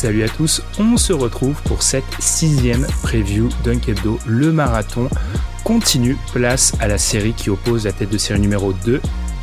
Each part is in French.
Salut à tous, on se retrouve pour cette sixième preview d'Unkebdo, le marathon continue, place à la série qui oppose la tête de série numéro 2,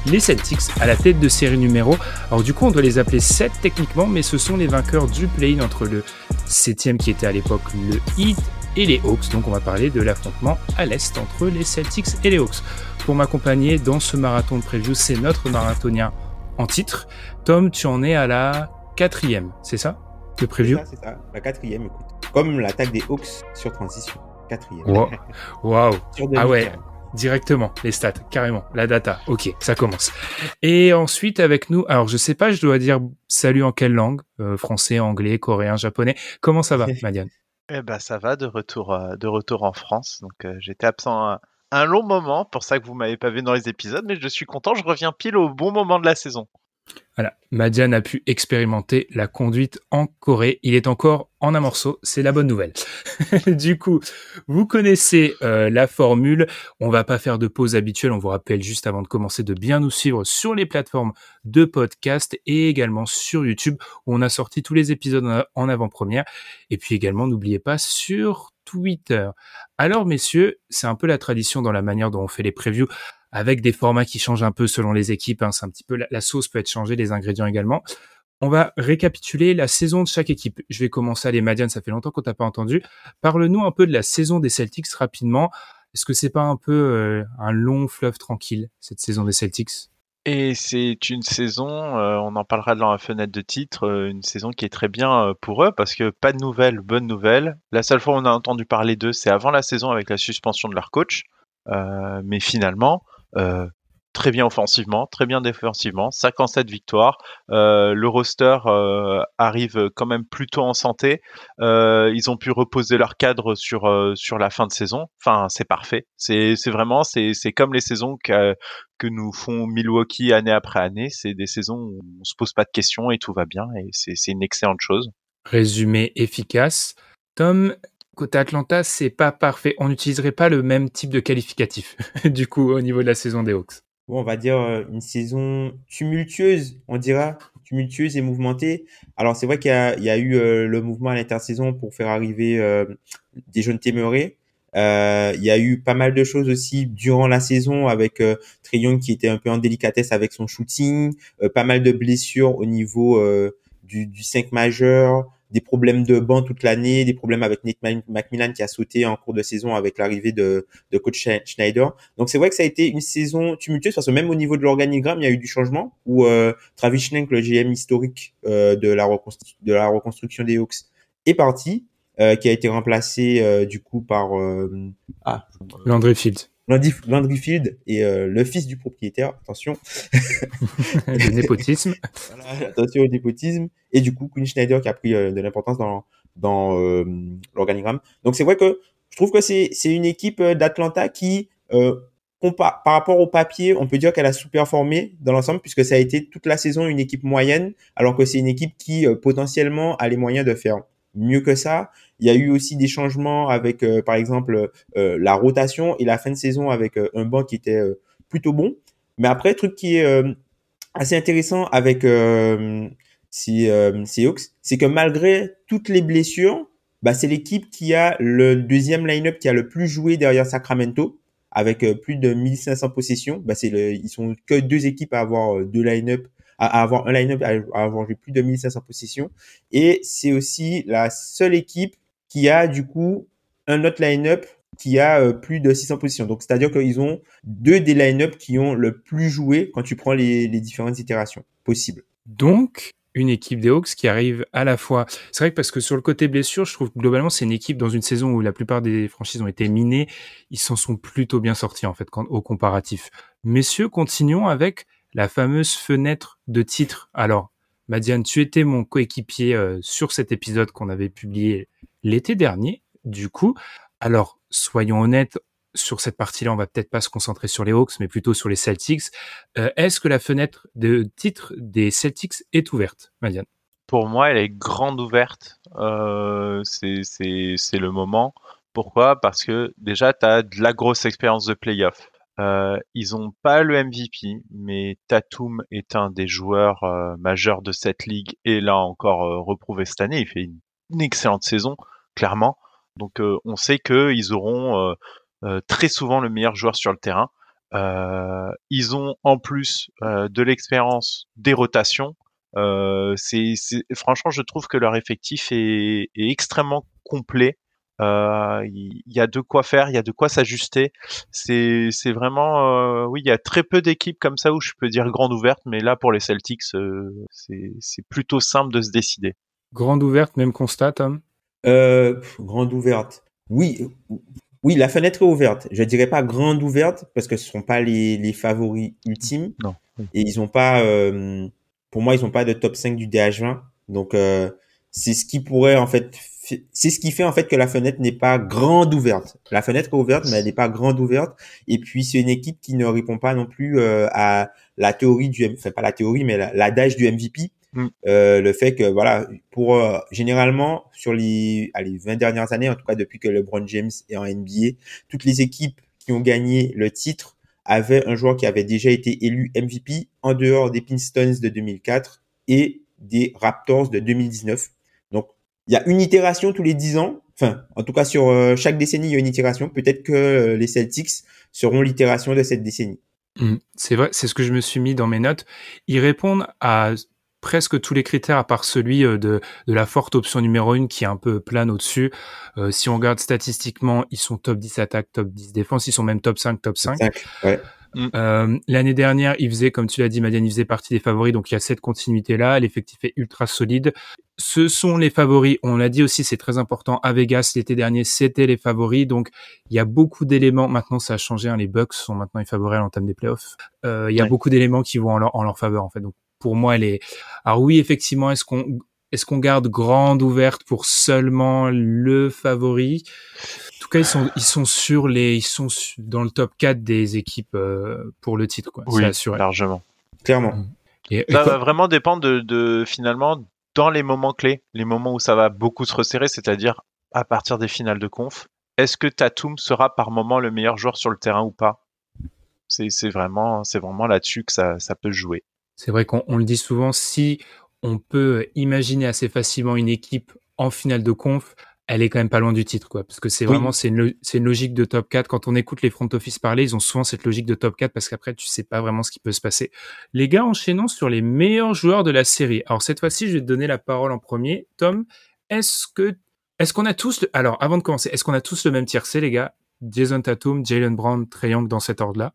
les Celtics, à la tête de série numéro. Alors du coup on doit les appeler 7 techniquement, mais ce sont les vainqueurs du play-in entre le 7 qui était à l'époque le Heat et les Hawks, donc on va parler de l'affrontement à l'Est entre les Celtics et les Hawks. Pour m'accompagner dans ce marathon de preview, c'est notre marathonien en titre. Tom, tu en es à la quatrième, c'est ça? De preview. C'est ça, c'est ça. La quatrième, écoute. Comme l'attaque des Hawks sur transition. Quatrième. Wow. Wow. Sur Ah ouais. 2015. Directement, les stats, carrément, la data. Ok, ça commence. Et ensuite avec nous, alors je sais pas, je dois dire salut en quelle langue? Euh, Français, anglais, coréen, japonais. Comment ça va, Madiane? Eh ben ça va de retour euh, de retour en France. Donc euh, j'étais absent un, un long moment, pour ça que vous m'avez pas vu dans les épisodes, mais je suis content, je reviens pile au bon moment de la saison. Voilà, Madiane a pu expérimenter la conduite en Corée. Il est encore en un morceau, c'est la bonne nouvelle. du coup, vous connaissez euh, la formule. On va pas faire de pause habituelle. On vous rappelle juste avant de commencer de bien nous suivre sur les plateformes de podcast et également sur YouTube où on a sorti tous les épisodes en- en avant-première. Et puis également, n'oubliez pas sur Twitter. Alors, messieurs, c'est un peu la tradition dans la manière dont on fait les previews avec des formats qui changent un peu selon les équipes. hein. C'est un petit peu la, sauce peut être changée, les ingrédients également. On va récapituler la saison de chaque équipe. Je vais commencer à les Madiane, ça fait longtemps qu'on t'a pas entendu. Parle-nous un peu de la saison des Celtics rapidement. Est-ce que c'est pas un peu euh, un long fleuve tranquille cette saison des Celtics? Et c'est une saison, euh, on en parlera dans la fenêtre de titre, euh, une saison qui est très bien pour eux parce que pas de nouvelles, bonnes nouvelles. La seule fois où on a entendu parler d'eux, c'est avant la saison avec la suspension de leur coach. Mais finalement, très bien offensivement, très bien défensivement, 57 victoires. Euh, le roster euh, arrive quand même plutôt en santé. Euh, ils ont pu reposer leur cadre sur euh, sur la fin de saison. Enfin, c'est parfait. C'est c'est vraiment c'est c'est comme les saisons que que nous font Milwaukee année après année. C'est des saisons où on se pose pas de questions et tout va bien et c'est c'est une excellente chose. Résumé efficace. Tom, côté Atlanta, c'est pas parfait. On n'utiliserait pas le même type de qualificatif, du coup, au niveau de la saison des Hawks. Bon, on va dire euh, une saison tumultueuse, on dira, tumultueuse et mouvementée. Alors, c'est vrai qu'il y a, eu euh, le mouvement à l'intersaison pour faire arriver euh, des jeunes. Euh, il y a eu pas mal de choses aussi durant la saison avec euh, Young qui était un peu en délicatesse avec son shooting, pas mal de blessures au niveau du, du 5 majeur, des problèmes de banc toute l'année, des problèmes avec Nick Ma- McMillan qui a sauté en cours de saison avec l'arrivée de, de coach Sch- Schneider. Donc c'est vrai que ça a été une saison tumultueuse parce que même au niveau de l'organigramme, il y a eu du changement où euh, Travis Schlenk, le GM historique euh, de, la de la reconstruction des Hawks, est parti, euh, qui a été remplacé euh, du coup par euh, ah, Landry Fields, Landry, Landry Field et euh, le fils du propriétaire. Attention, le népotisme. Voilà, attention au népotisme. Et du coup, Quinn Schneider qui a pris euh, de l'importance dans, dans euh, l'organigramme. Donc c'est vrai que je trouve que c'est une équipe euh, d'Atlanta qui, euh, par rapport au papier, on peut dire qu'elle a sous-performé dans l'ensemble puisque ça a été toute la saison une équipe moyenne, alors que c'est une équipe qui euh, potentiellement a les moyens de faire mieux que ça. Il y a eu aussi des changements avec, euh, par exemple, euh, la rotation et la fin de saison avec euh, un banc qui était plutôt bon. Mais après, truc qui est assez intéressant avec ces, Hawks, c'est que malgré toutes les blessures, bah, c'est l'équipe qui a le deuxième line-up qui a le plus joué derrière Sacramento, avec plus de 1500 possessions. Bah, c'est le, ils sont que deux équipes à avoir deux line-up, à, avoir un line-up, à, avoir joué plus de 1500 possessions. Et c'est aussi la seule équipe qui a du coup un autre line-up qui a euh, plus de 600 positions. Donc, c'est-à-dire qu'ils ont deux des line-up qui ont le plus joué quand tu prends les, différentes itérations possibles. Donc, une équipe des Hawks qui arrive à la fois. C'est vrai que parce que sur le côté blessure, je trouve que globalement c'est une équipe dans une saison où la plupart des franchises ont été minées, ils s'en sont plutôt bien sortis en fait au comparatif. Messieurs, continuons avec la fameuse fenêtre de titre. Alors, Madiane, tu étais mon coéquipier euh, sur cet épisode qu'on avait publié l'été dernier. Du coup, alors soyons honnêtes, sur cette partie-là, on va peut-être pas se concentrer sur les Hawks, mais plutôt sur les Celtics. Euh, Est-ce que la fenêtre de titre des Celtics est ouverte, Madiane? Pour moi, elle est grande ouverte. Euh, c'est le moment. Pourquoi? Parce que déjà, tu as de la grosse expérience de playoff. Euh, ils ont pas le MVP, mais Tatum est un des joueurs euh, majeurs de cette ligue et là encore euh, reprouvé cette année. Il fait une, excellente saison, clairement. Donc euh, on sait qu'ils auront très souvent le meilleur joueur sur le terrain. Ils ont en plus de l'expérience des rotations. c'est, franchement, je trouve que leur effectif est, est extrêmement complet. Il y, a de quoi faire, il y a de quoi s'ajuster. C'est, c'est vraiment, oui, il y a très peu d'équipes comme ça où je peux dire grande ouverte, mais là pour les Celtics, c'est, c'est plutôt simple de se décider. Grande ouverte, même constat, Tom? Euh, grande ouverte. Oui, oui, la fenêtre est ouverte. Je dirais pas grande ouverte parce que ce sont pas les, les favoris ultimes. Non. Et ils ont pas, euh, pour moi, ils ont pas de top 5 du DH20. Donc, euh, c'est ce qui pourrait, en fait, c'est ce qui fait, en fait, que la fenêtre n'est pas grande ouverte. La fenêtre est ouverte, mais elle n'est pas grande ouverte. Et puis, c'est une équipe qui ne répond pas non plus euh, à la théorie du, enfin, pas la théorie, mais l'adage du MVP. Mm. Euh, le fait que voilà, pour euh, généralement sur les, allez, 20 dernières années, en tout cas depuis que LeBron James est en NBA, toutes les équipes qui ont gagné le titre avaient un joueur qui avait déjà été élu MVP en dehors des Pistons de 2004 et des Raptors de 2019. Il y a une itération tous les 10 ans. Enfin, en tout cas sur euh, chaque décennie, il y a une itération. Peut-être que euh, les Celtics seront l'itération de cette décennie. Mmh, c'est vrai, c'est ce que je me suis mis dans mes notes. Ils répondent à presque tous les critères à part celui euh, de, de la forte option numéro 1 qui est un peu plane au-dessus. Euh, si on regarde statistiquement, ils sont top 10 attaque, top 10 défense, ils sont même top 5, top 5. 5 ouais. Euh, L'année dernière, ils faisaient, comme tu l'as dit, Madiane, ils faisaient partie des favoris, donc il y a cette continuité-là. L'effectif est ultra solide. Ce sont les favoris. On l'a dit aussi, c'est très important. À Vegas, l'été dernier, c'était les favoris. Donc, il y a beaucoup d'éléments. Maintenant, ça a changé. Hein. Les Bucks sont maintenant les favoris à l'entame des playoffs. Euh, il y a ouais. beaucoup d'éléments qui vont en leur, en leur faveur, en fait. Donc, pour moi, elle est. Alors oui, effectivement, est-ce qu'on est-ce qu'on garde grande ouverte pour seulement le favori? Tout cas, ils sont ils sont sur les ils sont dans le top 4 des équipes euh, pour le titre quoi. Oui, assuré. largement. Clairement. Mm. Et, ça va vraiment dépendre de, de finalement dans les moments clés, les moments où ça va beaucoup se resserrer, c'est-à-dire à partir des finales de conf. Est-ce que Tatum sera par moment le meilleur joueur sur le terrain ou pas? C'est vraiment c'est vraiment là-dessus que ça, ça peut jouer. C'est vrai qu'on le dit souvent, si on peut imaginer assez facilement une équipe en finale de conf, elle est quand même pas loin du titre, quoi. Parce que c'est oui. vraiment, c'est une, une, logique de top 4. Quand on écoute les front office parler, ils ont souvent cette logique de top 4 parce qu'après, tu sais pas vraiment ce qui peut se passer. Les gars, enchaînons sur les meilleurs joueurs de la série. Alors, cette fois-ci, je vais te donner la parole en premier. Tom, est-ce que, est-ce qu'on a tous, le... alors, avant de commencer, est-ce qu'on a tous le même tiercé, les gars? Jason Tatum, Jalen Brown, Trae Young dans cet ordre-là?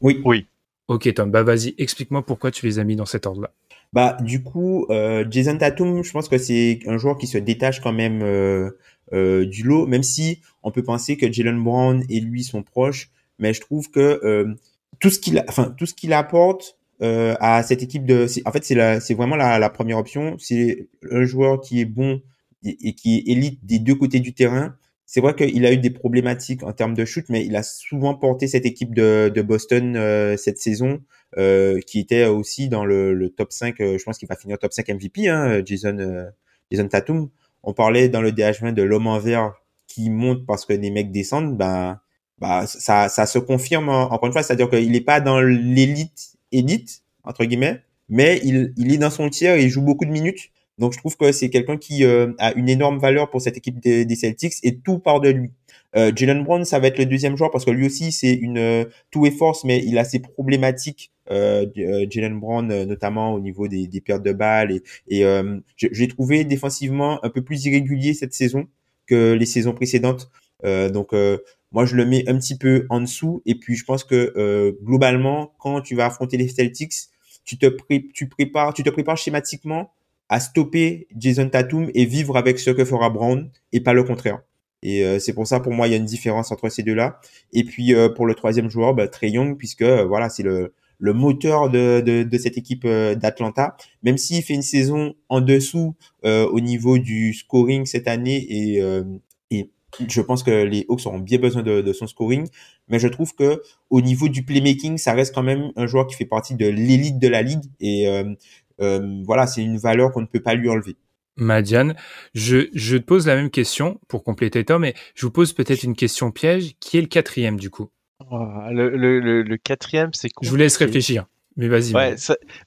Oui. Oui. Ok Tom, bah vas-y, explique-moi pourquoi tu les as mis dans cet ordre-là. Bah du coup, euh, Jason Tatum, je pense que c'est un joueur qui se détache quand même euh, euh, du lot, même si on peut penser que Jalen Brown et lui sont proches, mais je trouve que euh, tout ce qu'il, enfin tout ce qu'il apporte euh, à cette équipe de, en fait c'est c'est vraiment la, la, première option, c'est un joueur qui est bon et, qui élite des deux côtés du terrain c'est vrai qu'il a eu des problématiques en termes de shoot, mais il a souvent porté cette équipe de, de Boston euh, cette saison, euh, qui était aussi dans le, le top 5. Euh, je pense qu'il va finir top 5 MVP, hein, Jason, euh, Jason Tatum. On parlait dans le DH20 de l'homme en vert qui monte parce que les mecs descendent. Ben, bah, ça, ça se confirme encore une fois, c'est-à-dire qu'il n'est pas dans l'élite élite entre guillemets, mais il, il est dans son tiers il joue beaucoup de minutes. Donc je trouve que c'est quelqu'un qui euh, a une énorme valeur pour cette équipe des, Celtics et tout part de lui. Euh, Jalen Brown, ça va être le deuxième joueur parce que lui aussi c'est une euh, tout est force, mais il a ses problématiques. Euh, Jalen Brown, euh, notamment au niveau des, des pertes de balles et, et euh, l'ai trouvé défensivement un peu plus irrégulier cette saison que les saisons précédentes. donc moi je le mets un petit peu en dessous. Et puis je pense que euh, globalement, quand tu vas affronter les Celtics, tu te, tu prépares, tu te prépares schématiquement à stopper Jason Tatum et vivre avec ce que fera Brown et pas le contraire. Et euh, c'est pour ça, pour moi, il y a une différence entre ces deux-là. Et puis euh, pour le troisième joueur, bah, Trey Young, puisque euh, voilà, c'est le, le moteur de, de, de cette équipe d'Atlanta. Même s'il fait une saison en dessous au niveau du scoring cette année et, et je pense que les Hawks auront bien besoin de, de, son scoring, mais je trouve que au niveau du playmaking, ça reste quand même un joueur qui fait partie de l'élite de la ligue et voilà, c'est une valeur qu'on ne peut pas lui enlever. Madiane, je, je te pose la même question pour compléter Tom, mais je vous pose peut-être une question piège. Qui est le quatrième du coup? Oh, le, le, le, quatrième, c'est Je vous laisse réfléchir. Mais vas-y. Ouais,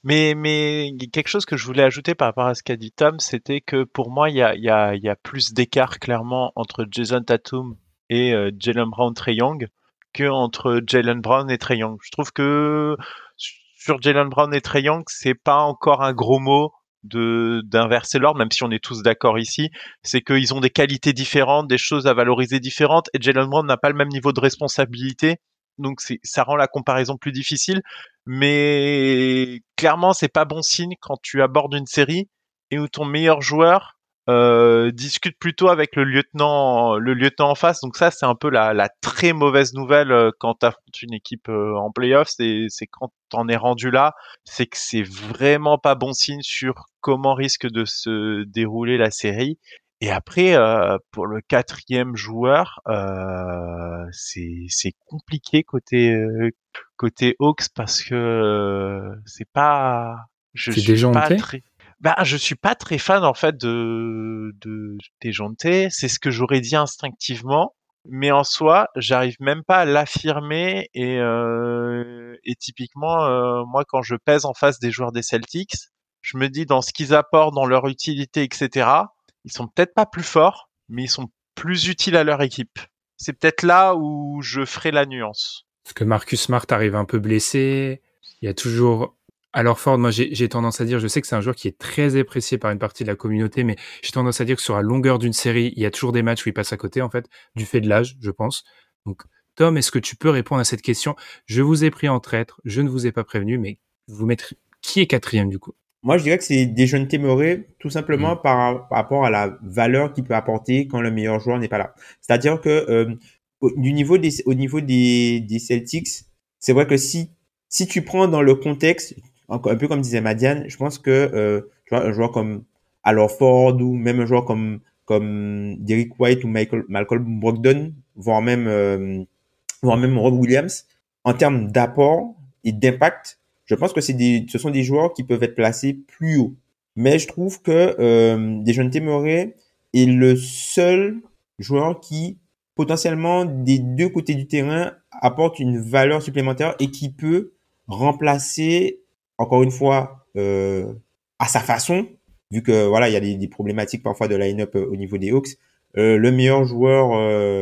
mais, mais quelque chose que je voulais ajouter par rapport à ce qu'a dit Tom, c'était que pour moi, il y a, y, a, y a plus d'écart clairement entre Jason Tatum et euh, Jalen Brown Trey Young que entre Jalen Brown et Trey Young. Je trouve que sur Jalen Brown et Trey Young, c'est pas encore un gros mot de d'inverser l'ordre, même si on est tous d'accord ici, c'est qu'ils ont des qualités différentes, des choses à valoriser différentes, et Jalen Brown n'a pas le même niveau de responsabilité, donc ça rend la comparaison plus difficile. Mais clairement, c'est pas bon signe quand tu abordes une série et où ton meilleur joueur euh, discute plutôt avec le lieutenant, le lieutenant en face. Donc ça, c'est un peu la, la, très mauvaise nouvelle euh, quand tu affrontes une équipe euh, en playoff. C'est, c'est quand t'en es rendu là, c'est que c'est vraiment pas bon signe sur comment risque de se dérouler la série. Et après, euh, pour le quatrième joueur, euh, c'est, compliqué côté côté Hawks parce que c'est pas, je suis pas très bah, je suis pas très fan en fait de, de déjanter. C'est ce que j'aurais dit instinctivement, mais en soi, j'arrive même pas à l'affirmer. Et, euh, et typiquement, euh, moi, quand je pèse en face des joueurs des Celtics, je me dis dans ce qu'ils apportent, dans leur utilité, etc. Ils sont peut-être pas plus forts, mais ils sont plus utiles à leur équipe. C'est peut-être là où je ferai la nuance. Parce que Marcus Smart arrive un peu blessé. Il y a toujours alors Ford, moi j'ai tendance à dire, je sais que c'est un joueur qui est très apprécié par une partie de la communauté, mais j'ai tendance à dire que sur la longueur d'une série, il y a toujours des matchs où il passe à côté, en fait, du fait de l'âge, je pense. Donc Tom, est-ce que tu peux répondre à cette question? Je vous ai pris en traître, je ne vous ai pas prévenu, mais vous mettrez qui est quatrième du coup? Moi je dirais que c'est jeunes Témoré, tout simplement mm. par, rapport à la valeur qu'il peut apporter quand le meilleur joueur n'est pas là. C'est-à-dire que euh, au, du niveau des, au niveau des, des Celtics, c'est vrai que si si tu prends dans le contexte, un peu comme disait Madiane, je pense que euh, tu vois, un joueur comme Alor Ford ou même un joueur comme comme Derek White ou Michael, Malcolm Brogdon, voire même euh, voire même Rob Williams, en termes d'apport et d'impact, je pense que c'est des, ce sont des joueurs qui peuvent être placés plus haut. Mais je trouve que euh, Dejounte Murray est le seul joueur qui potentiellement des deux côtés du terrain apporte une valeur supplémentaire et qui peut remplacer encore une fois, euh, à sa façon, vu que voilà, il y a des, problématiques parfois de line-up euh, au niveau des Hawks, euh, le meilleur joueur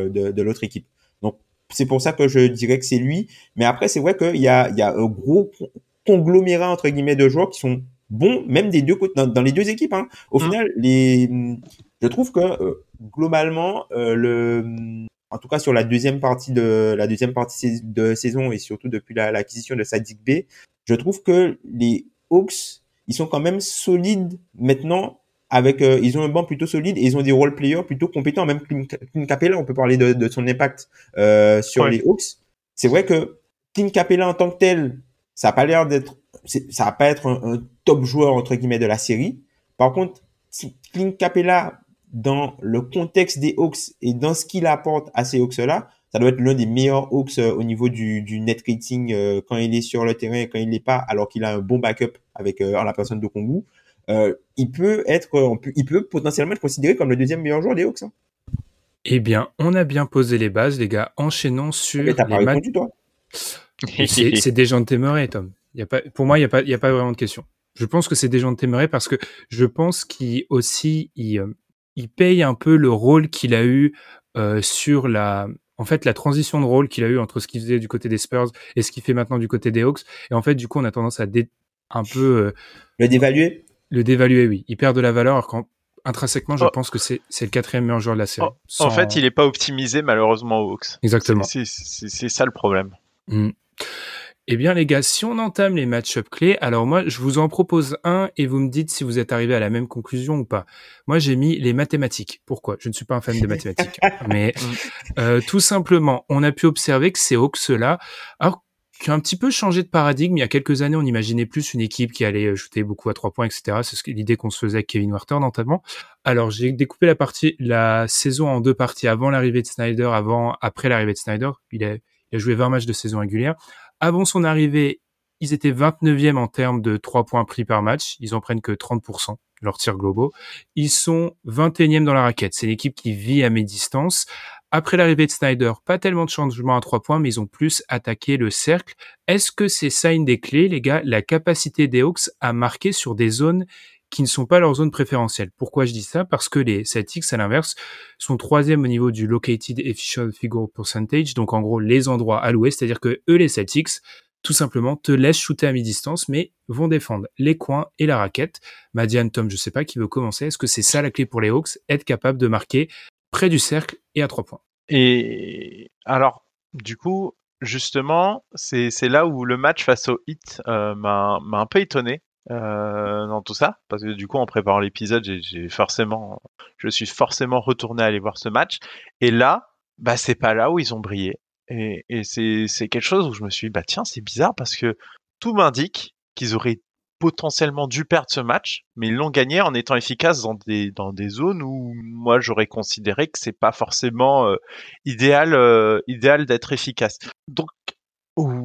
de, de l'autre équipe. Donc c'est pour ça que je dirais que c'est lui. Mais après, c'est vrai qu'il y a, il y a un gros conglomérat entre guillemets de joueurs qui sont bons, même des deux côtés, dans, les deux équipes. Hein. Au mmh. final, les, je trouve que globalement, le, en tout cas sur la deuxième partie de la deuxième partie de saison et surtout depuis l'acquisition de Sadik B, je trouve que les Hawks, ils sont quand même solides maintenant avec euh, ils ont un banc plutôt solide et ils ont des role players plutôt compétents. Même Clint Capella on peut parler de, de son impact euh, sur les Hawks. C'est vrai que Clint Capella en tant que tel ça a pas l'air d'être ça va pas être un, top joueur entre guillemets de la série. Par contre Clint Capella dans le contexte des Hawks et dans ce qu'il apporte à ces Hawks là ça doit être l'un des meilleurs Hawks euh, au niveau du, du net rating euh, quand il est sur le terrain et quand il n'est pas, alors qu'il a un bon backup avec euh, la personne de Kongu. Euh, il peut être, il peut potentiellement être considéré comme le deuxième meilleur joueur des Hawks. Hein. Eh bien, on a bien posé les bases, les gars. Enchaînons sur Mais t'as pas répondu, toi C'est des gens de Temeray, Tom. Y a pas, pour moi, il n'y a, pas, y a pas vraiment de question. Je pense que c'est des gens de Temeray parce que je pense qu'il aussi, il, il paye un peu le rôle qu'il a eu euh, sur la, en fait la transition de rôle qu'il a eu entre ce qu'il faisait du côté des Spurs et ce qu'il fait maintenant du côté des Hawks. Et en fait, du coup, on a tendance à un peu euh, le dévaluer? Le dévaluer, oui. Il perd de la valeur. quand intrinsèquement, je Oh. pense que c'est c'est le quatrième meilleur joueur de la série. En, en fait, il est pas optimisé malheureusement aux Hawks. Exactement. C'est- ça le problème. Mm. Eh bien, les gars, si on entame les match-up clés, alors moi, je vous en propose un et vous me dites si vous êtes arrivé à la même conclusion ou pas. Moi, j'ai mis les mathématiques. Pourquoi? Je ne suis pas un fan de mathématiques. mais euh, tout simplement, on a pu observer que ces Hawks-là, alors qui ont un petit peu changé de paradigme. Il y a quelques années, on imaginait plus une équipe qui allait euh, shooter beaucoup à trois points, etc. C'est l'idée qu'on se faisait avec Kevin Werther notamment. Alors, j'ai découpé la partie, la saison en deux parties. Avant l'arrivée de Snyder, avant, après l'arrivée de Snyder. Il a, il a joué 20 matchs de saison régulière. Avant son arrivée, ils étaient 29e en termes de 3 points pris par match. Ils en prennent que 30% de leurs tirs globaux. Ils sont 21e dans la raquette. C'est l'équipe qui vit à mi-distance. Après l'arrivée de Snyder, pas tellement de changements à 3 points, mais ils ont plus attaqué le cercle. Est-ce que c'est ça une des clés, les gars, la capacité des Hawks à marquer sur des zones qui ne sont pas leurs zones préférentielles. Pourquoi je dis ça? Parce que les Celtics, à l'inverse, sont troisième au niveau du Located Efficient Figure Percentage, donc en gros les endroits alloués, c'est-à-dire que eux, les Celtics, tout simplement, te laissent shooter à mi-distance, mais vont défendre les coins et la raquette. Madiane, Tom, je sais pas qui veut commencer. Est-ce que c'est ça la clé pour les Hawks? Être capable de marquer près du cercle et à trois points. Et alors, du coup, justement, c'est là où le match face au Heat euh, m'a un peu étonné euh, dans tout ça, parce que du coup, en préparant l'épisode, j'ai- forcément, je suis forcément retourné aller voir ce match. Et là, bah, c'est pas là où ils ont brillé. Et, et c'est c'est quelque chose où je me suis dit, bah tiens, c'est bizarre parce que tout m'indique qu'ils auraient potentiellement dû perdre ce match, mais ils l'ont gagné en étant efficaces dans des dans des zones où moi j'aurais considéré que c'est pas forcément euh, idéal euh, idéal d'être efficace. Donc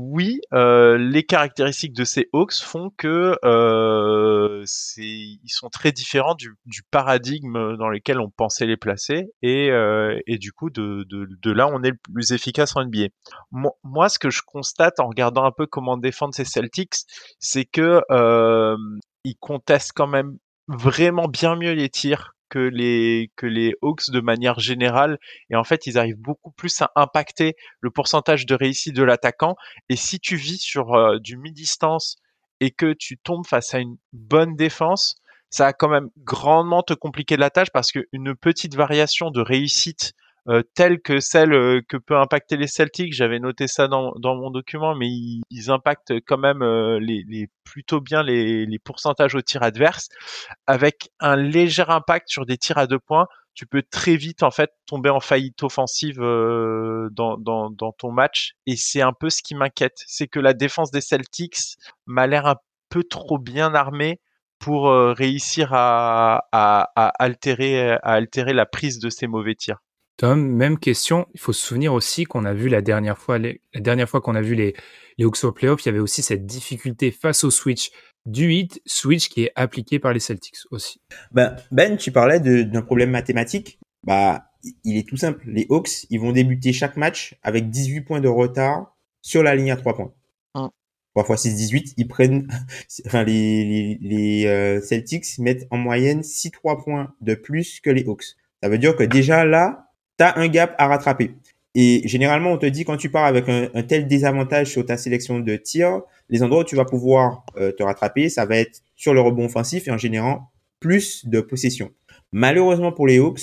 oui, euh, les caractéristiques de ces Hawks font que euh, ils sont très différents du, du paradigme dans lequel on pensait les placer et, euh, et du coup de, de, de là on est le plus efficace en NBA. Moi, moi, ce que je constate en regardant un peu comment défendre ces Celtics, c'est que euh, ils contestent quand même vraiment bien mieux les tirs que les que les Hawks de manière générale et en fait ils arrivent beaucoup plus à impacter le pourcentage de réussite de l'attaquant. Et si tu vis sur euh, du mi-distance et que tu tombes face à une bonne défense ça va quand même grandement te compliquer la tâche parce qu'une petite variation de réussite euh, telle que celle euh, que peut impacter les Celtics, j'avais noté ça dans, dans mon document, mais ils, ils impactent quand même euh, les, les plutôt bien les, les pourcentages au tir adverse, avec un léger impact sur des tirs à deux points. Tu peux très vite en fait tomber en faillite offensive euh, dans, dans, dans ton match, et c'est un peu ce qui m'inquiète, c'est que la défense des Celtics m'a l'air un peu trop bien armée pour euh, réussir à, à, à altérer à altérer la prise de ces mauvais tirs. Tom, même question. Il faut se souvenir aussi qu'on a vu la dernière fois, les- la dernière fois qu'on a vu les, les Hawks au playoff, il y avait aussi cette difficulté face au switch du hit, switch qui est appliqué par les Celtics aussi. Ben, ben, tu parlais de- d'un problème mathématique. Bah, il est tout simple. Les Hawks, ils vont débuter chaque match avec 18 points de retard sur la ligne à 3 points. Hum. 3 x 6, 18. Ils prennent, enfin, les, les, les euh, Celtics mettent en moyenne 6 3 points de plus que les Hawks. Ça veut dire que déjà là, t'as un gap à rattraper. Et généralement, on te dit quand tu pars avec un, tel désavantage sur ta sélection de tirs, les endroits où tu vas pouvoir euh, te rattraper, ça va être sur le rebond offensif et en générant plus de possession. Malheureusement pour les Hawks,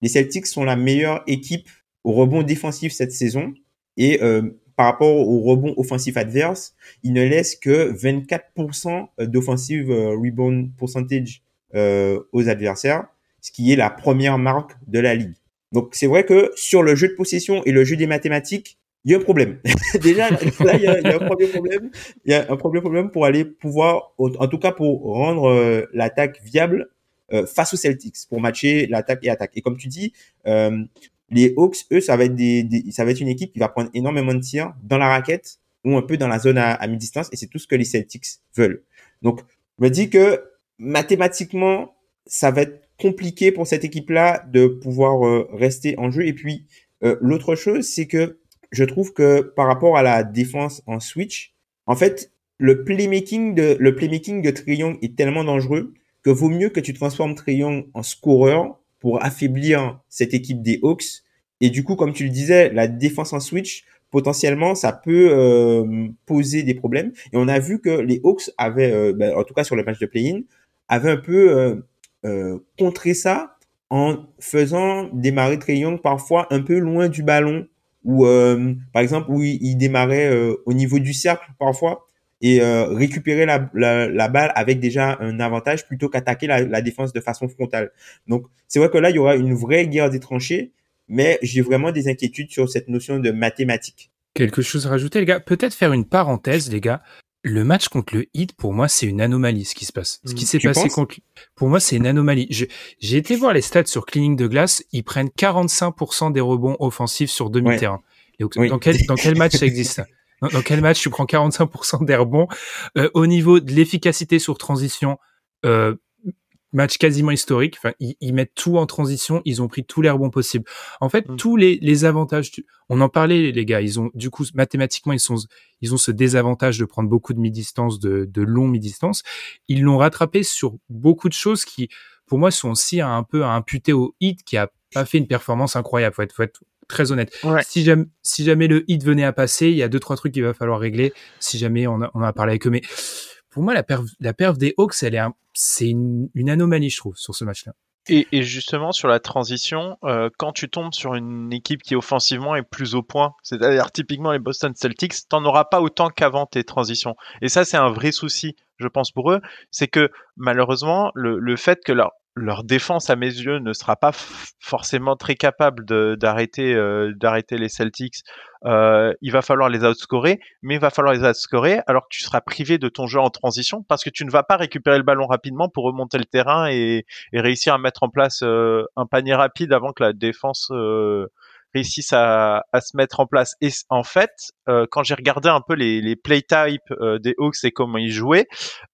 les Celtics sont la meilleure équipe au rebond défensif cette saison et euh, par rapport au rebond offensif adverse, ils ne laissent que 24% d'offensive euh, rebound percentage aux adversaires, ce qui est la première marque de la ligue. Donc c'est vrai que sur le jeu de possession et le jeu des mathématiques, il y a un problème. Déjà, là, il y, a, un premier problème. Il y a un premier problème pour aller pouvoir, en tout cas pour rendre euh, l'attaque viable euh, face aux Celtics, pour matcher l'attaque et attaque. Et comme tu dis, euh, les Hawks, eux, ça va être des, des- ça va être une équipe qui va prendre énormément de tirs dans la raquette ou un peu dans la zone à, à mi-distance, et c'est tout ce que les Celtics veulent. Donc, je me dis que mathématiquement, ça va être compliqué pour cette équipe-là de pouvoir euh, rester en jeu. Et puis, euh, l'autre chose, c'est que je trouve que par rapport à la défense en switch, en fait, le playmaking de, le playmaking de Trae Young est tellement dangereux que vaut mieux que tu transformes Trae Young en scoreur pour affaiblir cette équipe des Hawks. Et du coup, comme tu le disais, la défense en switch, potentiellement, ça peut euh, poser des problèmes. Et on a vu que les Hawks avaient, ben, en tout cas sur le match de play-in, avaient un peu euh, contrer ça en faisant démarrer Trey Young parfois un peu loin du ballon ou euh, par exemple où il, il démarrait euh, au niveau du cercle parfois et euh, récupérer la, la, la, balle avec déjà un avantage plutôt qu'attaquer la, la, défense de façon frontale. Donc c'est vrai que là il y aura une vraie guerre des tranchées, mais j'ai vraiment des inquiétudes sur cette notion de mathématiques. Quelque chose à rajouter les gars? Peut-être faire une parenthèse les gars. Le match contre le Heat, pour moi, c'est une anomalie ce qui se passe. Ce qui s'est passé contre, pour moi, c'est une anomalie. J'ai été voir les stats sur cleaning de glace. Ils prennent 45% des rebonds offensifs sur demi-terrain. Oui. Dans quel dans quel match ça existe? Dans, dans quel match tu prends 45% des rebonds? Euh, Au niveau de l'efficacité sur transition, euh, match quasiment historique. Enfin, ils, ils mettent tout en transition. Ils ont pris tous les rebonds possibles. En fait, Mm. tous les, les avantages. tu- On en parlait, les gars. Ils ont du coup mathématiquement, ils sont ils ont ce désavantage de prendre beaucoup de mi-distance, de, de longs mi-distance. Ils l'ont rattrapé sur beaucoup de choses qui, pour moi, sont aussi un peu à imputer au hit qui a pas fait une performance incroyable. Faut être, faut être très honnête. Ouais. Si jamais, si jamais le hit venait à passer, il y a deux trois trucs qu'il va falloir régler. Si jamais on a, on a parlé avec eux, mais pour moi, la perf, la perf des Hawks, elle est, un- c'est une, une anomalie, je trouve, sur ce match-là. Et, et justement, sur la transition, euh, quand tu tombes sur une équipe qui offensivement est plus au point, c'est-à-dire typiquement les Boston Celtics, t'en auras pas autant qu'avant tes transitions. Et ça, c'est un vrai souci, je pense, pour eux. C'est que malheureusement, le, le fait que leur, leur défense, à mes yeux, ne sera pas forcément très capable d'arrêter euh, d'arrêter les Celtics, euh, il va falloir les outscorer, mais il va falloir les outscorer alors que tu seras privé de ton jeu en transition parce que tu ne vas pas récupérer le ballon rapidement pour remonter le terrain et, et réussir à mettre en place euh, un panier rapide avant que la défense euh, réussisse à, à se mettre en place. Et en fait, euh, quand j'ai regardé un peu les, les play types euh, des Hawks et comment ils jouaient,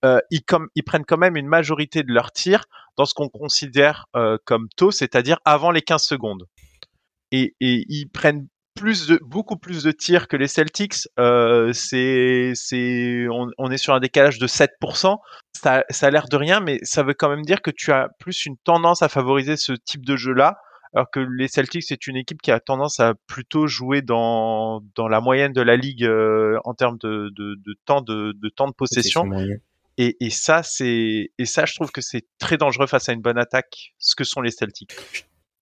euh, ils, comme, ils prennent quand même une majorité de leurs tirs dans ce qu'on considère euh, comme tôt, c'est-à-dire avant les 15 secondes. Et, et ils prennent plus de, beaucoup plus de tirs que les Celtics. Euh, c'est, c'est, on, on est sur un décalage de 7%. Ça, ça a l'air de rien, mais ça veut quand même dire que tu as plus une tendance à favoriser ce type de jeu-là, alors que les Celtics c'est une équipe qui a tendance à plutôt jouer dans dans la moyenne de la ligue euh, en termes de, de, de temps de, de temps de possession. Et, et ça c'est et ça je trouve que c'est très dangereux face à une bonne attaque, ce que sont les Celtics.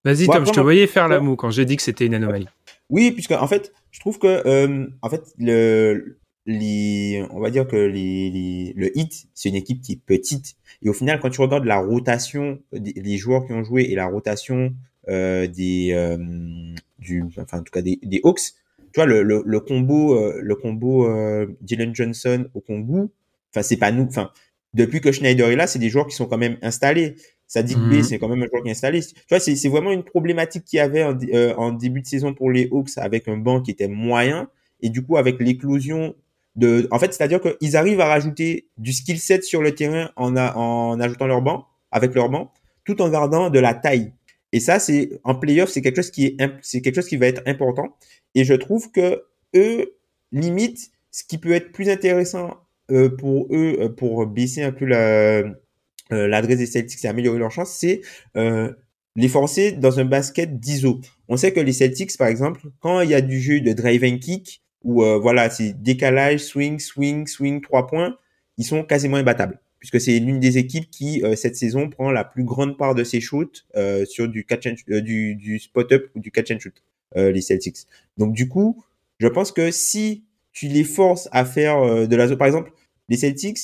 Vas-y, Bon, Tom, je te voyais faire la moue quand j'ai dit que c'était une anomalie. Oui, puisque en fait, je trouve que euh, en fait le les on va dire que les, les le hit c'est une équipe qui est petite et au final quand tu regardes la rotation des joueurs qui ont joué et la rotation des euh, du enfin en tout cas des, des Hawks, tu vois le le, le combo euh, le combo euh, Jalen Johnson au Congo, enfin c'est pas nous, enfin depuis que Schneider est là, c'est des joueurs qui sont quand même installés. Sadik Mhm. B, c'est quand même un joueur qui est installé. Tu vois, c'est c'est vraiment une problématique qu'il y avait en, dé- euh, en début de saison pour les Hawks avec un banc qui était moyen. Et du coup, avec l'éclosion de... En fait, c'est-à-dire qu'ils arrivent à rajouter du skill set sur le terrain en, a- en ajoutant leur banc, avec leur banc, tout en gardant de la taille. Et ça, c'est en playoff, c'est quelque chose qui est, c'est quelque chose qui va être important. Et je trouve que eux, limite, ce qui peut être plus intéressant euh, pour eux, euh, pour baisser un peu la, euh, l'adresse des Celtics et améliorer leur chance, c'est les forcer dans un basket d'ISO. On sait que les Celtics, par exemple, quand il y a du jeu de drive and kick, ou voilà, c'est décalage, swing, swing, swing, trois points, ils sont quasiment imbattables. Puisque c'est l'une des équipes qui, euh, cette saison, prend la plus grande part de ses shoots euh, sur du, catch and, euh, du, du spot-up ou du catch and shoot, les Celtics. Donc du coup, je pense que si tu les forces à faire de la zone, par exemple, les Celtics,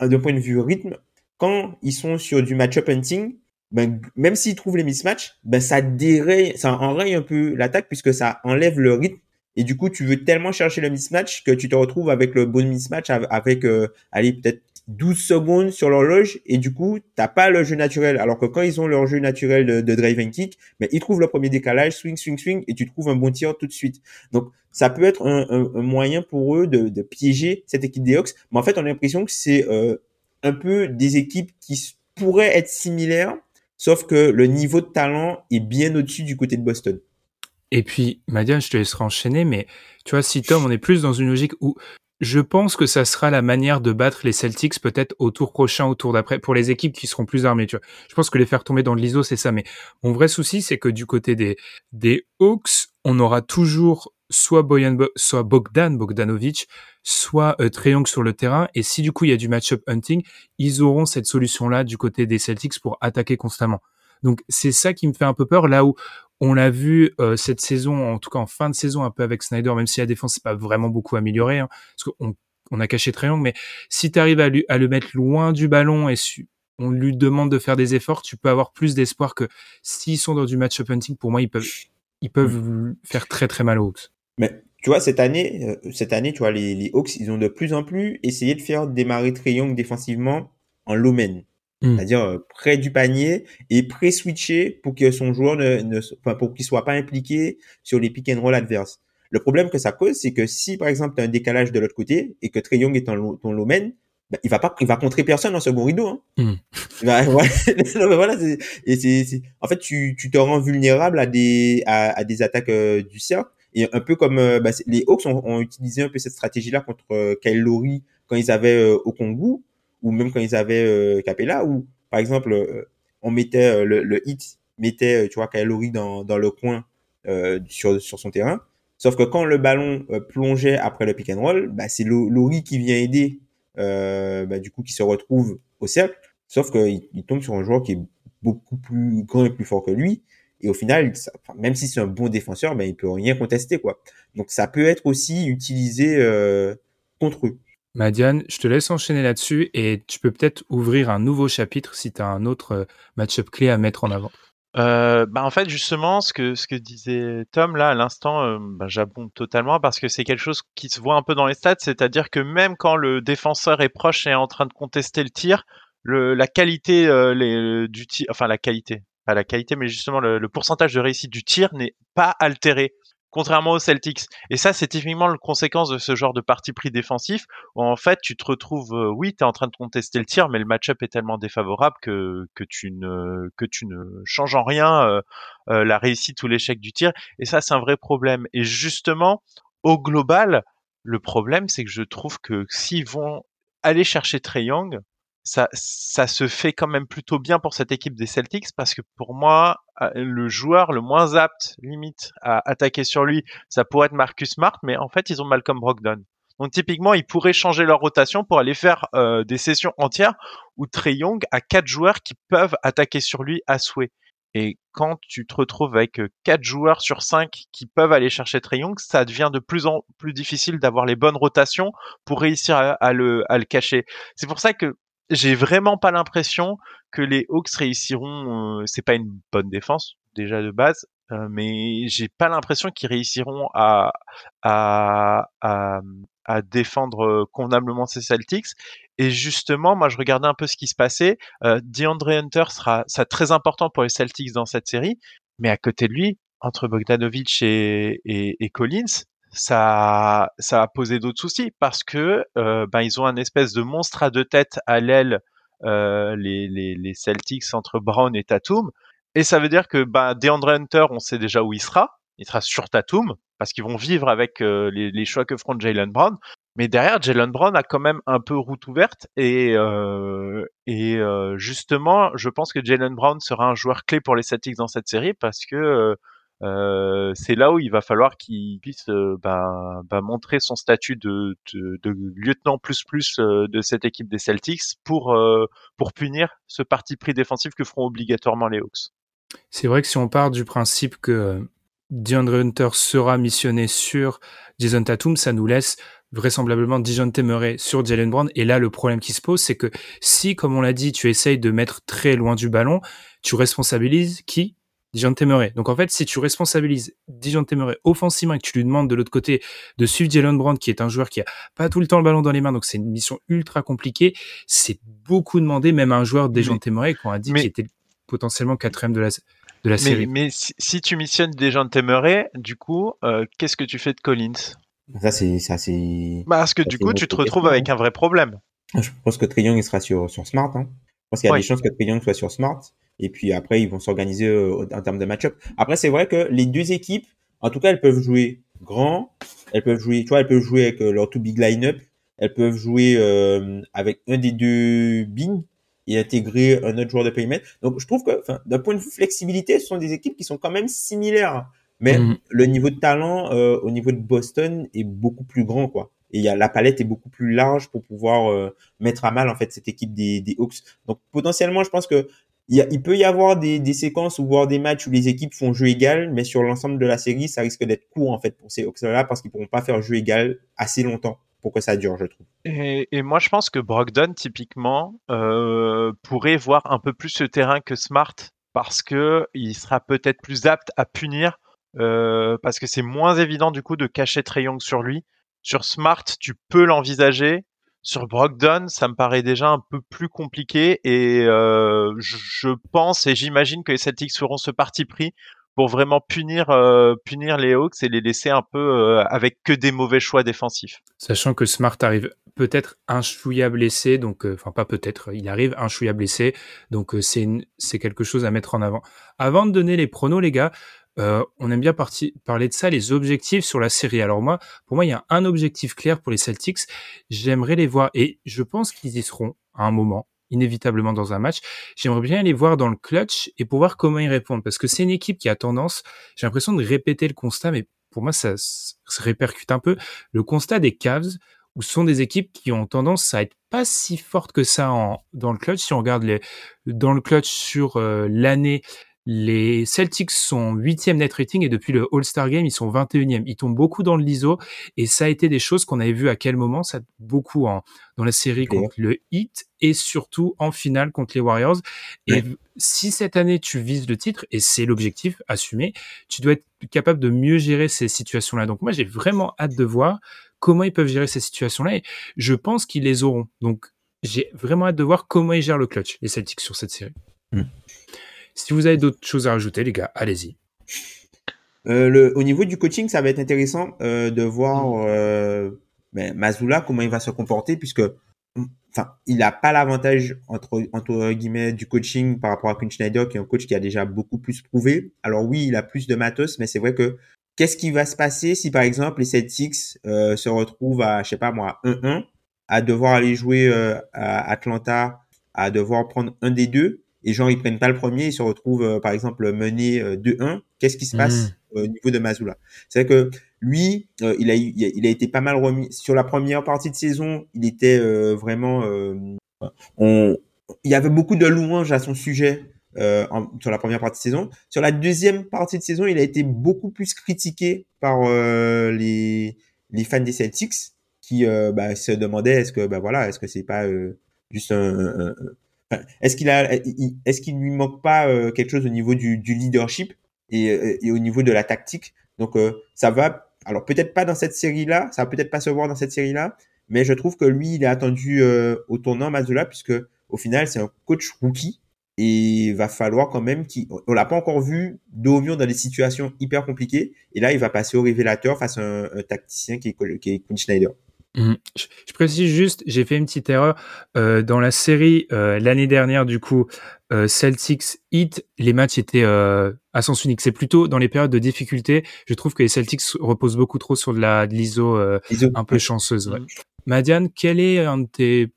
d'un point de vue rythme, quand ils sont sur du match-up hunting, ben, même s'ils trouvent les mismatchs, ben, ça déraye, ça enraye un peu l'attaque puisque ça enlève le rythme. Et du coup, tu veux tellement chercher le mismatch que tu te retrouves avec le bon mismatch av- avec, euh, allez, peut-être 12 secondes sur l'horloge et du coup, t'as pas le jeu naturel. Alors que quand ils ont leur jeu naturel de, drive and kick, ben, ils trouvent le premier décalage, swing, swing, swing et tu trouves un bon tir tout de suite. Donc, ça peut être un, moyen pour eux de, piéger cette équipe des Hawks. Mais en fait, on a l'impression que c'est euh, un peu des équipes qui pourraient être similaires, sauf que le niveau de talent est bien au-dessus du côté de Boston. Et puis, Madiane, je te laisserai enchaîner, mais tu vois, si Tom, on est plus dans une logique où je pense que ça sera la manière de battre les Celtics peut-être au tour prochain, au tour d'après, pour les équipes qui seront plus armées, tu vois. Je pense que les faire tomber dans l'ISO, c'est ça. Mais mon vrai souci, c'est que du côté des, des Hawks, on aura toujours soit Boyan, Bo- soit Bogdan Bogdanovic soit euh, Trae Young sur le terrain. Et si du coup il y a du match-up hunting, ils auront cette solution-là du côté des Celtics pour attaquer constamment. Donc c'est ça qui me fait un peu peur là où on l'a vu euh, cette saison, en tout cas en fin de saison un peu avec Snyder, même si la défense n'est pas vraiment beaucoup améliorée, hein, parce qu'on on a caché Trae Young, mais si tu arrives à, à, le mettre loin du ballon et on lui demande de faire des efforts, tu peux avoir plus d'espoir que s'ils sont dans du match-up hunting, pour moi, ils peuvent, ils peuvent mm. faire très très mal aux Hawks. Mais tu vois, cette année, euh, cette année, tu vois, les, les, Hawks, ils ont de plus en plus essayé de faire démarrer Young défensivement en low man. Mm. C'est-à-dire euh, près du panier et pré-switcher pour que son joueur ne, ne enfin, pour qu'il soit pas impliqué sur les pick and roll adverses. Le problème que ça cause, c'est que si par exemple tu as un décalage de l'autre côté et que Trey Young est en ton low man, ben, il va pas, il va contrer personne en second rideau. Hein. Mm. voilà, et c'est, en fait, tu, tu te rends vulnérable à des, à, à des attaques euh, du cercle. Et un peu comme euh, bah, les Hawks ont, ont, utilisé un peu cette stratégie-là contre euh, Kyle Lowry quand ils avaient euh, Okongu ou même quand ils avaient euh, Capella, où par exemple euh, on mettait le, le hit mettait tu vois Kyle Lowry dans, dans le coin sur sur son terrain. Sauf que quand le ballon plongeait après le pick and roll, bah, c'est Lowry qui vient aider, bah, du coup qui se retrouve au cercle. Sauf qu'il il tombe sur un joueur qui est beaucoup plus grand et plus fort que lui. Et au final, même si c'est un bon défenseur, ben, il peut rien contester, quoi. Donc, ça peut être aussi utilisé euh, contre eux. Madiane, je te laisse enchaîner là-dessus et tu peux peut-être ouvrir un nouveau chapitre si tu as un autre euh, match-up clé à mettre en avant. Euh, bah en fait justement ce que ce que disait Tom là à l'instant euh, bah, j'abonde totalement parce que c'est quelque chose qui se voit un peu dans les stats c'est-à-dire que même quand le défenseur est proche et est en train de contester le tir la qualité euh, du tir enfin la qualité pas la qualité, mais justement le pourcentage de réussite du tir n'est pas altéré contrairement aux Celtics. Et ça, c'est typiquement la conséquence de ce genre de parti pris défensif, où en fait, tu te retrouves, euh, oui, tu es en train de contester le tir, mais le match-up est tellement défavorable que, que, tu, ne, que tu ne changes en rien euh, euh, la réussite ou l'échec du tir. Et ça, c'est un vrai problème. Et justement, au global, le problème, c'est que je trouve que s'ils vont aller chercher Trey Young, ça, ça se fait quand même plutôt bien pour cette équipe des Celtics parce que pour moi, euh, le joueur le moins apte, limite, à attaquer sur lui, ça pourrait être Marcus Smart, mais en fait, ils ont Malcolm Brogdon. Donc typiquement, ils pourraient changer leur rotation pour aller faire euh, des sessions entières où Trey Young a quatre joueurs qui peuvent attaquer sur lui à souhait. Et quand tu te retrouves avec euh, quatre joueurs sur cinq qui peuvent aller chercher Trey Young, ça devient de plus en plus difficile d'avoir les bonnes rotations pour réussir à, le, à le cacher. C'est pour ça que j'ai vraiment pas l'impression que les Hawks réussiront. Euh, c'est pas une bonne défense déjà de base, euh, mais j'ai pas l'impression qu'ils réussiront à, à, à, à, défendre euh, convenablement ces Celtics. Et justement, moi, je regardais un peu ce qui se passait. Euh, DeAndre Hunter sera, ça très important pour les Celtics dans cette série, mais à côté de lui, entre Bogdanovic et, et, et Collins, ça, ça a posé d'autres soucis parce que euh, ben, ils ont un espèce de monstre à deux têtes à l'aile, euh, les, les, les, Celtics entre Brown et Tatum. Et ça veut dire que ben, DeAndre Hunter, on sait déjà où il sera. Il sera sur Tatum parce qu'ils vont vivre avec euh, les, les, choix que feront Jalen Brown. Mais derrière, Jalen Brown a quand même un peu route ouverte et, euh, et euh, justement, je pense que Jalen Brown sera un joueur clé pour les Celtics dans cette série parce que euh, c'est là où il va falloir qu'il puisse euh, bah, bah, montrer son statut de, lieutenant plus plus euh, de cette équipe des Celtics pour pour punir ce parti pris défensif que feront obligatoirement les Hawks. C'est vrai que si on part du principe que DeAndre Hunter sera missionné sur Jason Tatum, ça nous laisse vraisemblablement Dijon Temeray sur Jalen Brown. Et là, le problème qui se pose, c'est que si, comme on l'a dit, tu essayes de mettre très loin du ballon, tu responsabilises qui? Dijon Temeray. Donc en fait, si tu responsabilises Dijon Temeray offensivement et que tu lui demandes de l'autre côté de suivre Jalen Brown, qui est un joueur qui a pas tout le temps le ballon dans les mains, donc c'est une mission ultra compliquée, c'est beaucoup demandé, même à un joueur de Dijon Temeray qu'on a dit qu'il était potentiellement quatrième de la, de la série. Mais, si, tu missionnes Dijon Temeray, du coup, euh, qu'est-ce que tu fais de Collins? Ça, c'est. Ça, c'est... Bah, parce que du coup, tu te retrouves avec un vrai problème. Je pense que Triangle sera sur, sur Smart. Hein. Je pense qu'il y a ouais. des chances que Triangle soit sur Smart. Et puis après, ils vont s'organiser euh, en termes de match-up. Après, c'est vrai que les deux équipes, en tout cas, elles peuvent jouer grand. Elles peuvent jouer, tu vois, elles peuvent jouer avec euh, leur two big line-up. Elles peuvent jouer euh, avec un des deux big et intégrer un autre joueur de périmètre. Donc, je trouve que, d'un point de vue flexibilité, ce sont des équipes qui sont quand même similaires. Mais mmh. le niveau de talent euh, au niveau de Boston est beaucoup plus grand, quoi. et il y a, la palette est beaucoup plus large pour pouvoir euh, mettre à mal en fait cette équipe des, des Hawks. Donc potentiellement, je pense que il, y a, il peut y avoir des, des séquences ou voir des matchs où les équipes font jeu égal, mais sur l'ensemble de la série, ça risque d'être court en fait pour ces Hawks-là parce qu'ils pourront pas faire jeu égal assez longtemps pour que ça dure, je trouve. Et, et moi, je pense que Brogdon, typiquement, euh, pourrait voir un peu plus ce terrain que Smart parce que il sera peut-être plus apte à punir euh, parce que c'est moins évident du coup de cacher Trey Young sur lui. Sur Smart, tu peux l'envisager. Sur Brogdon, ça me paraît déjà un peu plus compliqué et euh, je pense et j'imagine que les Celtics feront ce parti pris pour vraiment punir euh, les Hawks et les laisser un peu euh, avec que des mauvais choix défensifs. Sachant que Smart arrive peut-être un chouïa blessé, donc enfin pas peut-être, il arrive un chouïa blessé, donc c'est c'est quelque chose à mettre en avant. Avant de donner les pronos, les gars, euh, on aime bien parler de ça, les objectifs sur la série. Alors moi, pour moi, il y a un objectif clair pour les Celtics. J'aimerais les voir et je pense qu'ils y seront à un moment, inévitablement dans un match. J'aimerais bien les voir dans le clutch et pour voir comment ils répondent parce que c'est une équipe qui a tendance, j'ai l'impression de répéter le constat, mais pour moi, ça se répercute un peu. Le constat des Cavs, où sont des équipes qui ont tendance à être pas si fortes que ça en, dans le clutch. Si on regarde les, dans le clutch sur euh, l'année, les Celtics sont huitième net rating et depuis le All-Star Game, ils sont 21e. Ils tombent beaucoup dans le l'ISO et ça a été des choses qu'on avait vu à quel moment, ça beaucoup en, dans la série contre le Heat et surtout en finale contre les Warriors. Et si cette année tu vises le titre, et c'est l'objectif assumé, tu dois être capable de mieux gérer ces situations-là. Donc moi, j'ai vraiment hâte de voir comment ils peuvent gérer ces situations-là et je pense qu'ils les auront. Donc j'ai vraiment hâte de voir comment ils gèrent le clutch, les Celtics sur cette série. Mm. Si vous avez d'autres choses à rajouter, les gars, allez-y. Euh, le, au niveau du coaching, ça va être intéressant euh, de voir euh, ben, Mazula comment il va se comporter puisque enfin il n'a pas l'avantage entre entre guillemets du coaching par rapport à Quinn Schneider qui est un coach qui a déjà beaucoup plus prouvé. Alors oui, il a plus de matos, mais c'est vrai que qu'est-ce qui va se passer si par exemple les Celtics euh, se retrouvent à je sais pas moi 1-1 à devoir aller jouer euh, à Atlanta, à devoir prendre un des deux? Et genre ils prennent pas le premier, ils se retrouvent euh, par exemple menés euh, 2-1, qu'est-ce qui se passe euh, au niveau de Mazula C'est vrai que lui, euh, il a il été pas mal remis. Sur la première partie de saison, il était euh, vraiment euh, on il y avait beaucoup de louanges à son sujet euh, en- sur la première partie de saison. Sur la deuxième partie de saison, il a été beaucoup plus critiqué par euh, les les fans des Celtics qui euh, bah, se demandaient est-ce que bah voilà, est-ce que c'est pas euh, juste un, est-ce qu'il a, est-ce qu'il lui manque pas euh, quelque chose au niveau du, leadership et, euh, et au niveau de la tactique? Donc euh, ça va, alors peut-être pas dans cette série-là, ça va peut-être pas se voir dans cette série-là, mais je trouve que lui, il est attendu au tournant Mazzola puisque au final c'est un coach rookie et il va falloir quand même qu'il, on l'a pas encore vu mur dans des situations hyper compliquées et là il va passer au révélateur face à un, un tacticien qui est, qui est Quinn Schneider. Mhm. Je, je précise juste, j'ai fait une petite erreur Euh, dans la série euh, l'année dernière. Du coup, euh, Celtics Heat, les matchs étaient euh, à sens unique. C'est plutôt dans les périodes de difficulté. Je trouve que les Celtics reposent beaucoup trop sur de la de l'ISO euh, un peu chanceuse. Ouais. Mhm. Madiane, quel est un de tes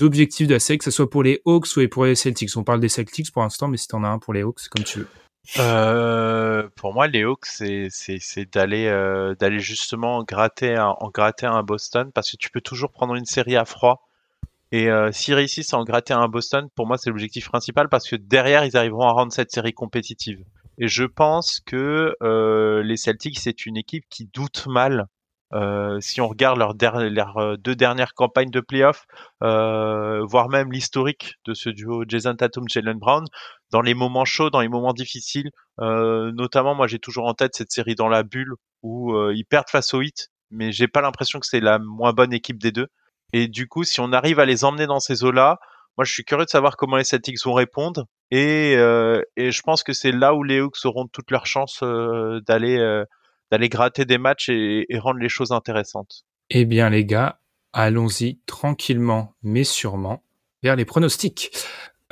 objectifs de la série, que ce soit pour les Hawks ou pour les Celtics? On parle des Celtics pour l'instant, mais si t'en as un pour les Hawks, c'est comme tu veux. Pour moi, les Hawks, c'est d'aller euh, justement gratter un, en gratter un Boston parce que tu peux toujours prendre une série à froid. Et euh, s'ils réussissent à en gratter un Boston, pour moi, c'est l'objectif principal parce que derrière, ils arriveront à rendre cette série compétitive. Et je pense que euh, les Celtics, c'est une équipe qui doute mal. Euh, si on regarde leurs der- leurs, euh, deux dernières campagnes de playoffs, euh, voire même l'historique de ce duo Jason Tatum, Jalen Brown, dans les moments chauds, dans les moments difficiles, euh, notamment, moi, j'ai toujours en tête cette série dans la bulle où euh, ils perdent face au Heat, mais j'ai pas l'impression que c'est la moins bonne équipe des deux. Et du coup, si on arrive à les emmener dans ces eaux-là, moi, je suis curieux de savoir comment les Celtics vont répondre. Et, et je pense que c'est là où les Hawks auront toutes leurs chances euh, d'aller d'aller gratter des matchs et, rendre les choses intéressantes. Eh bien, les gars, allons-y tranquillement, mais sûrement, vers les pronostics.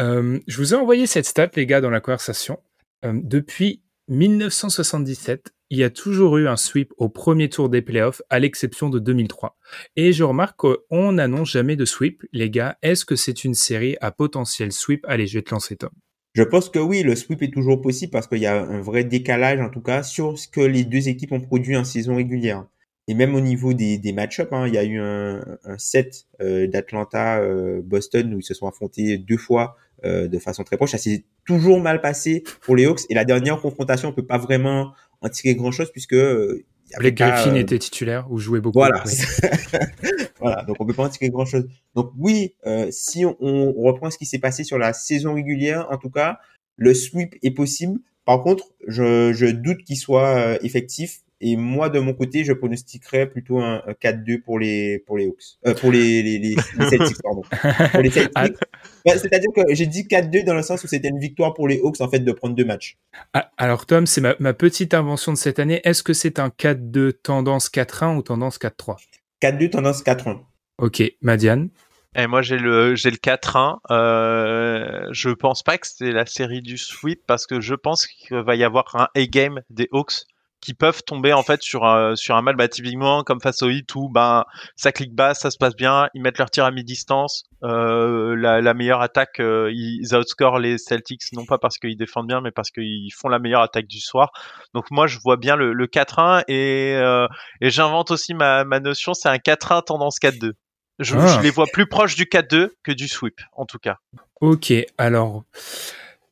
Euh, je vous ai envoyé cette stat, les gars, dans la conversation. Euh, depuis 1977, il y a toujours eu un sweep au premier tour des playoffs, à l'exception de 2003. Et je remarque qu'on n'annonce jamais de sweep. Les gars, est-ce que c'est une série à potentiel sweep? Allez, je vais te lancer, Tom. Je pense que oui, le sweep est toujours possible parce qu'il y a un vrai décalage, en tout cas, sur ce que les deux équipes ont produit en saison régulière. et même au niveau des, match-ups, hein, il y a eu un, set euh, d'Atlanta euh, où ils se sont affrontés deux fois euh, de façon très proche. Ça s'est toujours mal passé pour les Hawks. Et la dernière confrontation, on peut pas vraiment en tirer grand-chose puisque Blake Griffin euh, était titulaire ou jouait beaucoup. voilà. Voilà. Donc, on peut pas en tirer grand chose. Donc, oui, euh, si on, on reprend ce qui s'est passé sur la saison régulière, en tout cas, le sweep est possible. Par contre, je, je doute qu'il soit euh, effectif. Et moi, de mon côté, je pronostiquerais plutôt un, un 4-2 pour les, pour les Hawks. Euh, pour les, les, les, les Celtics, pardon. Pour les Celtics. Ah. C'est-à-dire que j'ai dit 4-2 dans le sens où c'était une victoire pour les Hawks, en fait, de prendre deux matchs. Ah, alors Tom, c'est ma, ma petite invention de cette année. Est-ce que c'est un 4-2 tendance 4-1 ou tendance 4-3 4-2, tendance 4-1. Ok, Madiane. Et moi j'ai le j'ai le 4-1. Euh, je pense pas que c'est la série du sweep parce que je pense qu'il va y avoir un A-game des Hawks qui peuvent tomber en fait sur un sur un mal bah, typiquement comme face au Heat où ben ça clique bas, ça se passe bien, ils mettent leur tir à mi-distance, euh, la, la meilleure attaque euh, ils outscorent les Celtics non pas parce qu'ils défendent bien mais parce qu'ils font la meilleure attaque du soir. Donc moi je vois bien le, le 4-1 et euh, et j'invente aussi ma ma notion, c'est un 4-1 tendance 4-2. Je, Ah. je les vois plus proches du 4-2 que du sweep, en tout cas. Ok, alors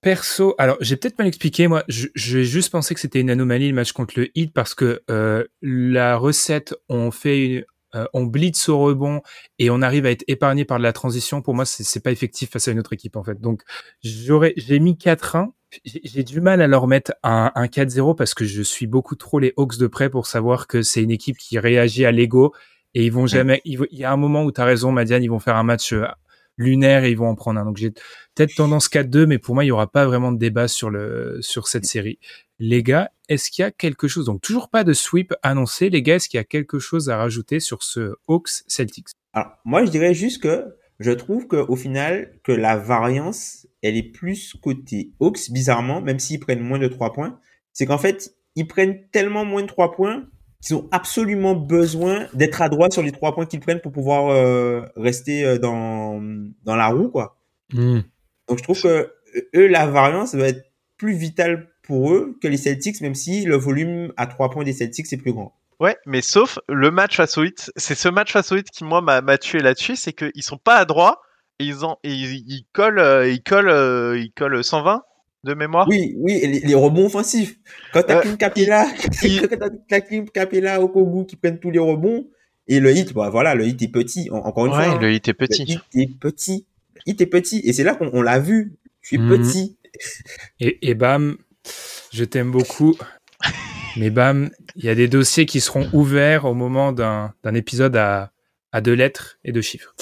perso, alors j'ai peut-être mal expliqué. Moi, j'ai juste pensé que c'était une anomalie le match contre le Heat parce que euh, la recette, on fait, une, euh, on blitz au rebond et on arrive à être épargné par de la transition. Pour moi, c'est pas effectif face à une autre équipe en fait. Donc j'aurais, j'ai mis 4-1. J'ai j'ai du mal à leur mettre un, un 4-0 parce que je suis beaucoup trop les Hawks de près pour savoir que c'est une équipe qui réagit à l'ego et ils vont jamais. Il y a un moment où tu as raison, Madiane, ils vont faire un match euh, lunaire et ils vont en prendre un. Donc j'ai peut-être tendance 4-2, mais pour moi, il y aura pas vraiment de débat sur le sur cette série. Les gars, est-ce qu'il y a quelque chose Donc toujours pas de sweep annoncé. Les gars, est-ce qu'il y a quelque chose à rajouter sur ce Hawks Celtics? Alors, moi, je dirais juste que je trouve qu'au final, que la variance, elle est plus côté Hawks, bizarrement, même s'ils prennent moins de 3 points. C'est qu'en fait, ils prennent tellement moins de 3 points qu'ils ont absolument besoin d'être adroits sur les 3 points qu'ils prennent pour pouvoir euh, rester euh, dans, dans la roue, quoi. Donc, je trouve que eux, la variance va être plus vitale pour eux que les Celtics, même si le volume à 3 points des Celtics est plus grand. Ouais, mais sauf le match face au Heat. C'est ce match face au Heat qui, moi, m'a tué là-dessus. C'est qu'ils sont pas adroits et ils, ont, et ils, ils collent, ils, collent, euh, ils collent 120 de mémoire. Oui, oui, et les, les rebonds offensifs. Quand t'as Euh, Clint Capella, il- quand t'as- Clint Capella, Okogu qui prennent tous les rebonds, et le hit, bah voilà, le hit est petit. En- encore une Ouais, fois, hein, le Heat est le petit. hit est petit. Le hit est petit, et c'est là qu'on on l'a vu. Tu es Mhm. petit. Et, et bam, je t'aime beaucoup. Mais bam, il y a des dossiers qui seront ouverts au moment d'un d'un épisode à, à deux lettres et deux chiffres.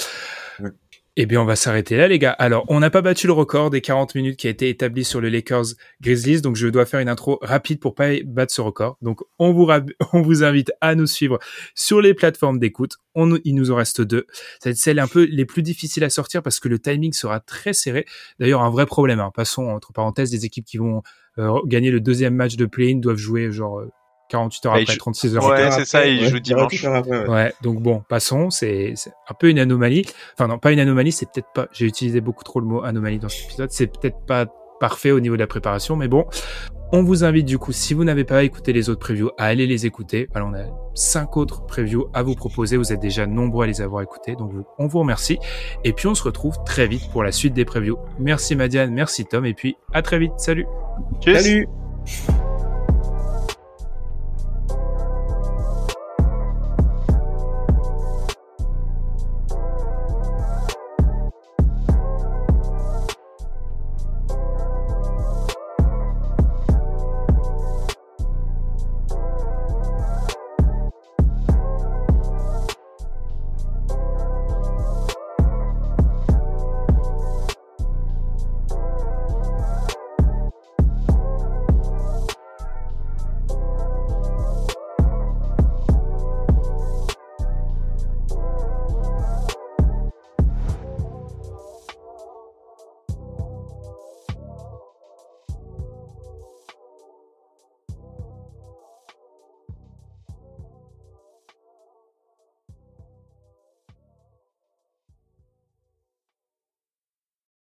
Eh bien, on va s'arrêter là, les gars. Alors, on n'a pas battu le record des 40 minutes qui a été établi sur le Lakers Grizzlies, donc je dois faire une intro rapide pour pas battre ce record. Donc, on vous, invite à nous suivre sur les plateformes d'écoute. Il nous en reste deux. Être celles un peu les plus difficiles à sortir parce que le timing sera très serré. D'ailleurs, un vrai problème. hein. Passons entre parenthèses, des équipes qui vont euh, gagner le deuxième match de play-in doivent jouer genre euh, 48 heures Bah, après, jouent- 36 heures Ouais, après. Après, c'est ça, il ouais, joue dimanche. 48 heures après, ouais. Ouais, donc bon, passons, c'est c'est un peu une anomalie. Enfin non, pas une anomalie, c'est peut-être pas, j'ai utilisé beaucoup trop le mot anomalie dans cet épisode, c'est peut-être pas parfait au niveau de la préparation, mais bon, on vous invite du coup, si vous n'avez pas écouté les autres previews, à aller les écouter. Voilà, on a cinq autres previews à vous proposer, vous êtes déjà nombreux à les avoir écoutés, donc vous- on vous remercie. Et puis on se retrouve très vite pour la suite des previews. Merci Madiane, merci Tom, et puis à très vite, salut. Salut!